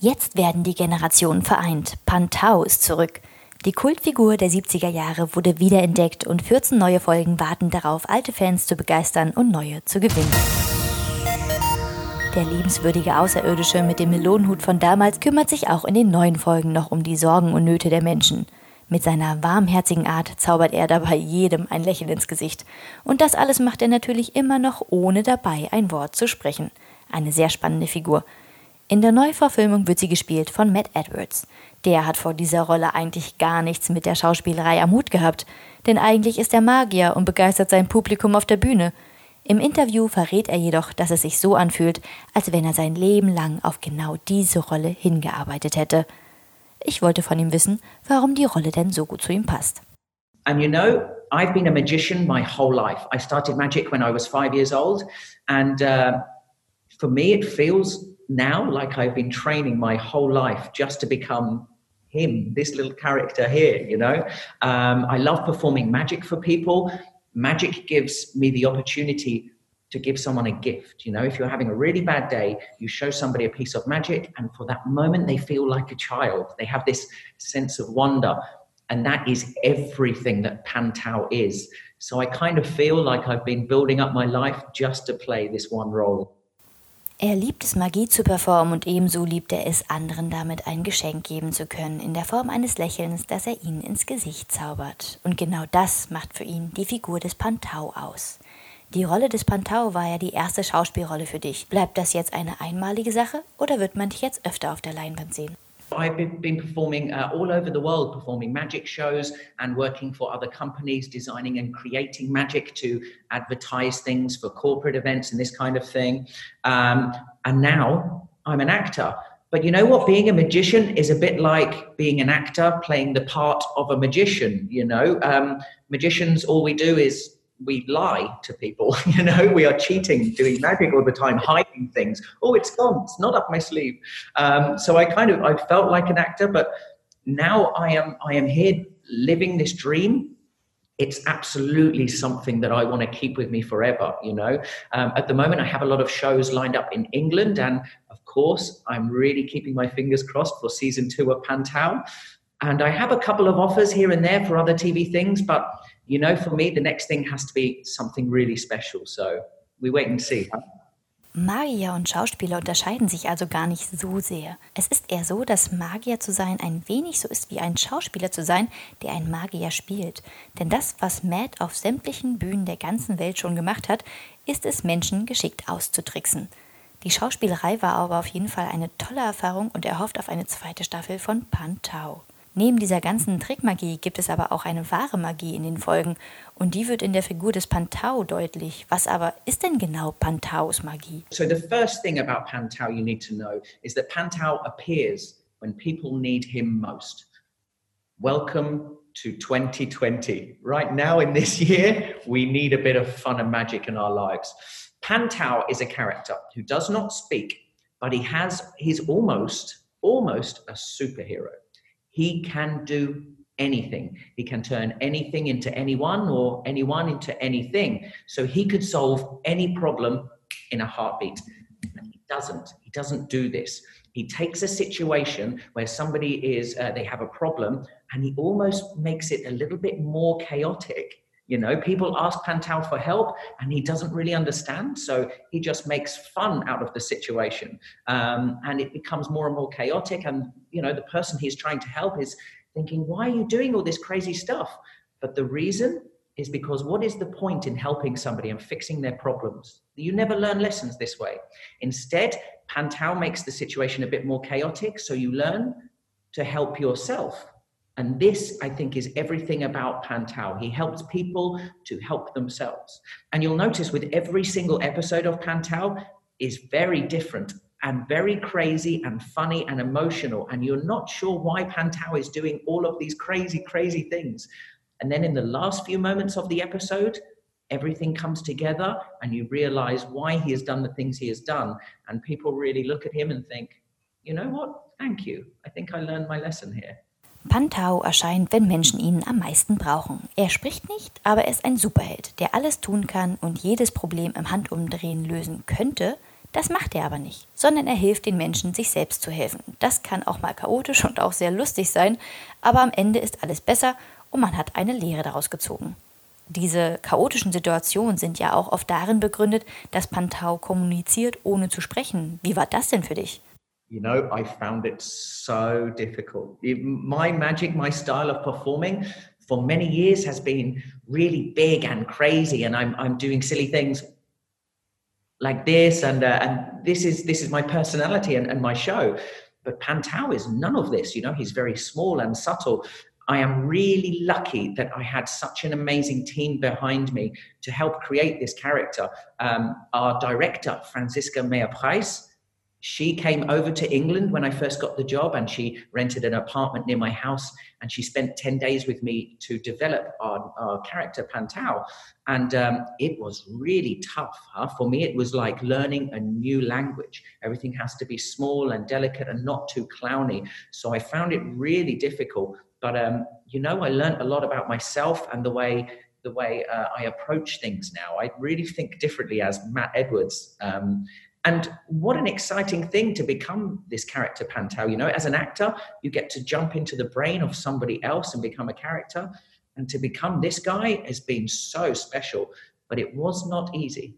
Jetzt werden die Generationen vereint. Pantau ist zurück. Die Kultfigur der 70er Jahre wurde wiederentdeckt und 14 neue Folgen warten darauf, alte Fans zu begeistern und neue zu gewinnen. Der liebenswürdige Außerirdische mit dem Melonenhut von damals kümmert sich auch in den neuen Folgen noch um die Sorgen und Nöte der Menschen. Mit seiner warmherzigen Art zaubert er dabei jedem ein Lächeln ins Gesicht. Und das alles macht er natürlich immer noch ohne dabei ein Wort zu sprechen. Eine sehr spannende Figur. In der Neuverfilmung wird sie gespielt von Matt Edwards. Der hat vor dieser Rolle eigentlich gar nichts mit der Schauspielerei am Hut gehabt, denn eigentlich ist er Magier und begeistert sein Publikum auf der Bühne. Im Interview verrät er jedoch, dass es sich so anfühlt, als wenn er sein Leben lang auf genau diese Rolle hingearbeitet hätte. Ich wollte von ihm wissen, warum die Rolle denn so gut zu ihm passt. And you know, I've been a magician my whole life. I started magic when I was five years old, and uh, for me, it feels now like I've been training my whole life just to become him, this little character here, you know. Um, I love performing magic for people. Magic gives me the opportunity to give someone a gift. You know, if you're having a really bad day, you show somebody a piece of magic, and for that moment, they feel like a child. They have this sense of wonder. And that is everything that Pantau is. So I kind of feel like I've been building up my life just to play this one role. Er liebt es, Magie zu performen und ebenso liebt er es, anderen damit ein Geschenk geben zu können, in der Form eines Lächelns, das er ihnen ins Gesicht zaubert. Und genau das macht für ihn die Figur des Pantau aus. Die Rolle des Pantau war ja die erste Schauspielrolle für dich. Bleibt das jetzt eine einmalige Sache oder wird man dich jetzt öfter auf der Leinwand sehen? I've been, performing uh, all over the world, performing magic shows and working for other companies, designing and creating magic to advertise things for corporate events and this kind of thing. Um, and now I'm an actor. But you know what? Being a magician is a bit like being an actor playing the part of a magician. You know, um, magicians, all we do is we lie to people. You know, we are cheating, doing magic all the time, hiding things. Oh, it's gone. It's not up my sleeve. Um, so I kind of I felt like an actor, but now I am I am here living this dream. It's absolutely something that I want to keep with me forever. You know, um, at the moment I have a lot of shows lined up in England, and of course I'm really keeping my fingers crossed for season two of Pantau. And I have a couple of offers here and there for other TV things, but you know, for me, the next thing has to be something really special. So we wait and see. Magier und Schauspieler unterscheiden sich also gar nicht so sehr. Es ist eher so, dass Magier zu sein ein wenig so ist wie ein Schauspieler zu sein, der einen Magier spielt. Denn das, was Matt auf sämtlichen Bühnen der ganzen Welt schon gemacht hat, ist es, Menschen geschickt auszutricksen. Die Schauspielerei war aber auf jeden Fall eine tolle Erfahrung und er hofft auf eine zweite Staffel von Pantau. Neben dieser ganzen Trickmagie gibt es aber auch eine wahre Magie in den Folgen und die wird in der Figur des Pantau deutlich. Was aber ist denn genau Pantaus Magie? So the first thing about Pantau you need to know is that Pantau appears when people need him most. Welcome to 2020. Right now in this year, we need a bit of fun and magic in our lives. Pantau is a character who does not speak, but he has he's almost almost a superhero. He can do anything. He can turn anything into anyone or anyone into anything. So he could solve any problem in a heartbeat. And he doesn't. He doesn't do this. He takes a situation where somebody is, uh, they have a problem, and he almost makes it a little bit more chaotic you know, people ask Pantau for help and he doesn't really understand. So he just makes fun out of the situation. Um, and it becomes more and more chaotic. And, you know, the person he's trying to help is thinking, why are you doing all this crazy stuff? But the reason is because what is the point in helping somebody and fixing their problems? You never learn lessons this way. Instead, Pantau makes the situation a bit more chaotic. So you learn to help yourself and this, I think, is everything about Pantau. He helps people to help themselves. And you'll notice with every single episode of Pantau is very different and very crazy and funny and emotional. And you're not sure why Pantau is doing all of these crazy, crazy things. And then in the last few moments of the episode, everything comes together and you realize why he has done the things he has done. And people really look at him and think, you know what? Thank you. I think I learned my lesson here. Pantau erscheint, wenn Menschen ihn am meisten brauchen. Er spricht nicht, aber er ist ein Superheld, der alles tun kann und jedes Problem im Handumdrehen lösen könnte, Das macht er aber nicht, sondern er hilft den Menschen, sich selbst zu helfen. Das kann auch mal chaotisch und auch sehr lustig sein, aber am Ende ist alles besser und man hat eine Lehre daraus gezogen. Diese chaotischen Situationen sind ja auch oft darin begründet, dass Pantau kommuniziert, ohne zu sprechen. Wie war das denn für dich? You know, I found it so difficult. My magic, my style of performing for many years has been really big and crazy, and I'm, I'm doing silly things like this, and, uh, and this, is, this is my personality and, and my show. But Pantau is none of this. You know, he's very small and subtle. I am really lucky that I had such an amazing team behind me to help create this character. Um, our director, Franziska Meyer Price, she came over to England when I first got the job and she rented an apartment near my house and she spent 10 days with me to develop our, our character Pantau. And um, it was really tough. Huh? For me, it was like learning a new language. Everything has to be small and delicate and not too clowny. So I found it really difficult. But, um, you know, I learned a lot about myself and the way the way uh, I approach things now. I really think differently as Matt Edwards. Um, and what an exciting thing to become this character Pantau. You know, as an actor, you get to jump into the brain of somebody else and become a character. And to become this guy has been so special, but it was not easy.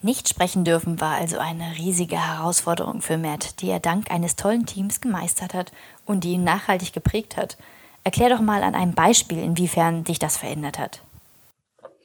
Nicht sprechen dürfen war also eine riesige Herausforderung für Matt, die er dank eines tollen Teams gemeistert hat und die ihn nachhaltig geprägt hat. Erklär doch mal an einem Beispiel, inwiefern dich das verändert hat.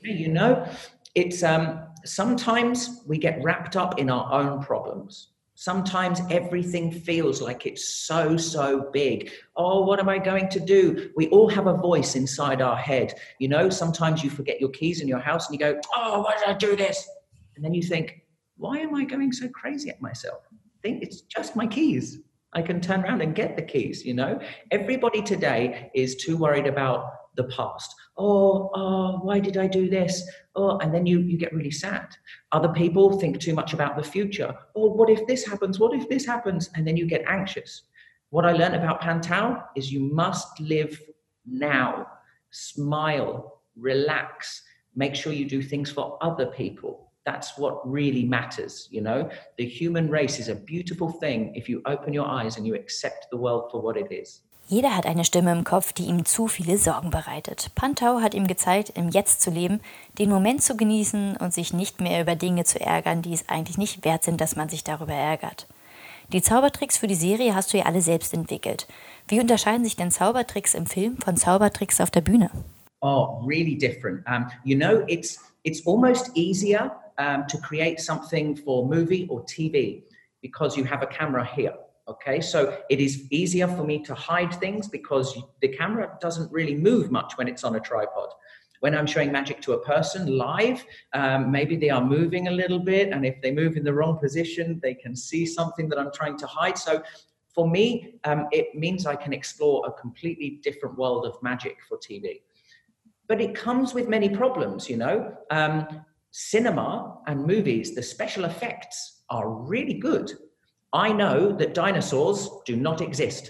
You know, it's um, sometimes we get wrapped up in our own problems. Sometimes everything feels like it's so, so big. Oh, what am I going to do? We all have a voice inside our head. You know, sometimes you forget your keys in your house and you go, Oh, why did I do this? And then you think, Why am I going so crazy at myself? I think it's just my keys. I can turn around and get the keys, you know? Everybody today is too worried about the past. Oh, oh, why did I do this? Oh, and then you, you get really sad. Other people think too much about the future. Oh, what if this happens? What if this happens? And then you get anxious. What I learned about Pantau is you must live now, smile, relax, make sure you do things for other people. That's what really matters, you know? The human race is a beautiful thing if you open your eyes and you accept the world for what it is. Jeder hat eine Stimme im Kopf, die ihm zu viele Sorgen bereitet. Pantau hat ihm gezeigt, im Jetzt zu leben, den Moment zu genießen und sich nicht mehr über Dinge zu ärgern, die es eigentlich nicht wert sind, dass man sich darüber ärgert. Die Zaubertricks für die Serie hast du ja alle selbst entwickelt. Wie unterscheiden sich denn Zaubertricks im Film von Zaubertricks auf der Bühne? Oh, really different. Um, you know, it's it's almost easier um, to create something for movie or TV because you have a camera here. Okay, so it is easier for me to hide things because the camera doesn't really move much when it's on a tripod. When I'm showing magic to a person live, um, maybe they are moving a little bit, and if they move in the wrong position, they can see something that I'm trying to hide. So for me, um, it means I can explore a completely different world of magic for TV. But it comes with many problems, you know. Um, cinema and movies, the special effects are really good I know that dinosaurs do not exist.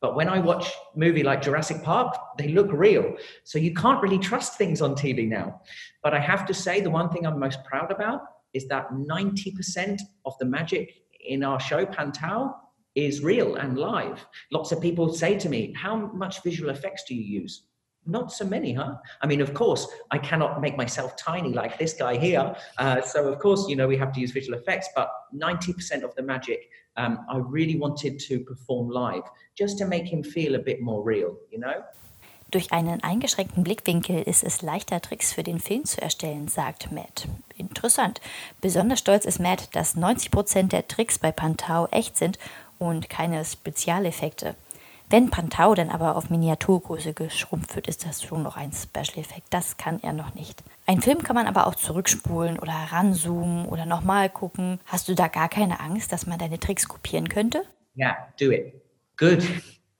But when I watch a movie like Jurassic Park, they look real. So you can't really trust things on TV now. But I have to say, the one thing I'm most proud about is that 90% of the magic in our show, Pantau, is real and live. Lots of people say to me, How much visual effects do you use? Not so many, huh? I mean, of course, I cannot make myself tiny like this guy here. Uh, so, of course, you know, we have to use visual effects, but 90% of the magic um, I really wanted to perform live just to make him feel a bit more real, you know? Durch einen eingeschränkten Blickwinkel ist es leichter, Tricks für den Film zu erstellen, sagt Matt. Interessant. Besonders stolz ist Matt, dass 90% der Tricks bei Pantau echt sind und keine Spezialeffekte. Wenn Pantau dann aber auf Miniaturgröße geschrumpft wird, ist das schon noch ein Special-Effekt. Das kann er noch nicht. Ein Film kann man aber auch zurückspulen oder ranzoomen oder nochmal gucken. Hast du da gar keine Angst, dass man deine Tricks kopieren könnte? Yeah, do it. Good.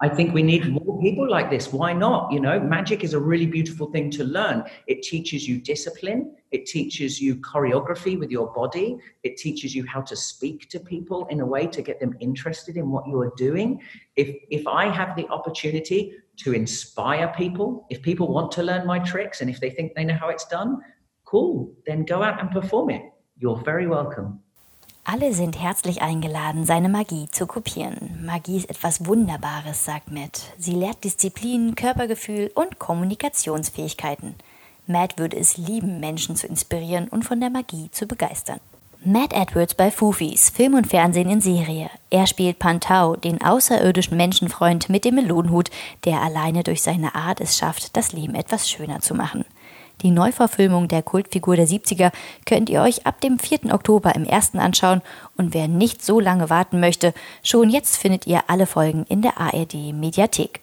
I think we need more people like this. Why not? You know, magic is a really beautiful thing to learn. It teaches you discipline, it teaches you choreography with your body, it teaches you how to speak to people in a way to get them interested in what you are doing. If if I have the opportunity to inspire people, if people want to learn my tricks and if they think they know how it's done, cool, then go out and perform it. You're very welcome. Alle sind herzlich eingeladen, seine Magie zu kopieren. Magie ist etwas Wunderbares, sagt Matt. Sie lehrt Disziplin, Körpergefühl und Kommunikationsfähigkeiten. Matt würde es lieben, Menschen zu inspirieren und von der Magie zu begeistern. Matt Edwards bei Fufis, Film und Fernsehen in Serie. Er spielt Pantau, den außerirdischen Menschenfreund mit dem Melonenhut, der alleine durch seine Art es schafft, das Leben etwas schöner zu machen. Die Neuverfilmung der Kultfigur der 70er könnt ihr euch ab dem 4. Oktober im ersten anschauen und wer nicht so lange warten möchte, schon jetzt findet ihr alle Folgen in der ARD Mediathek.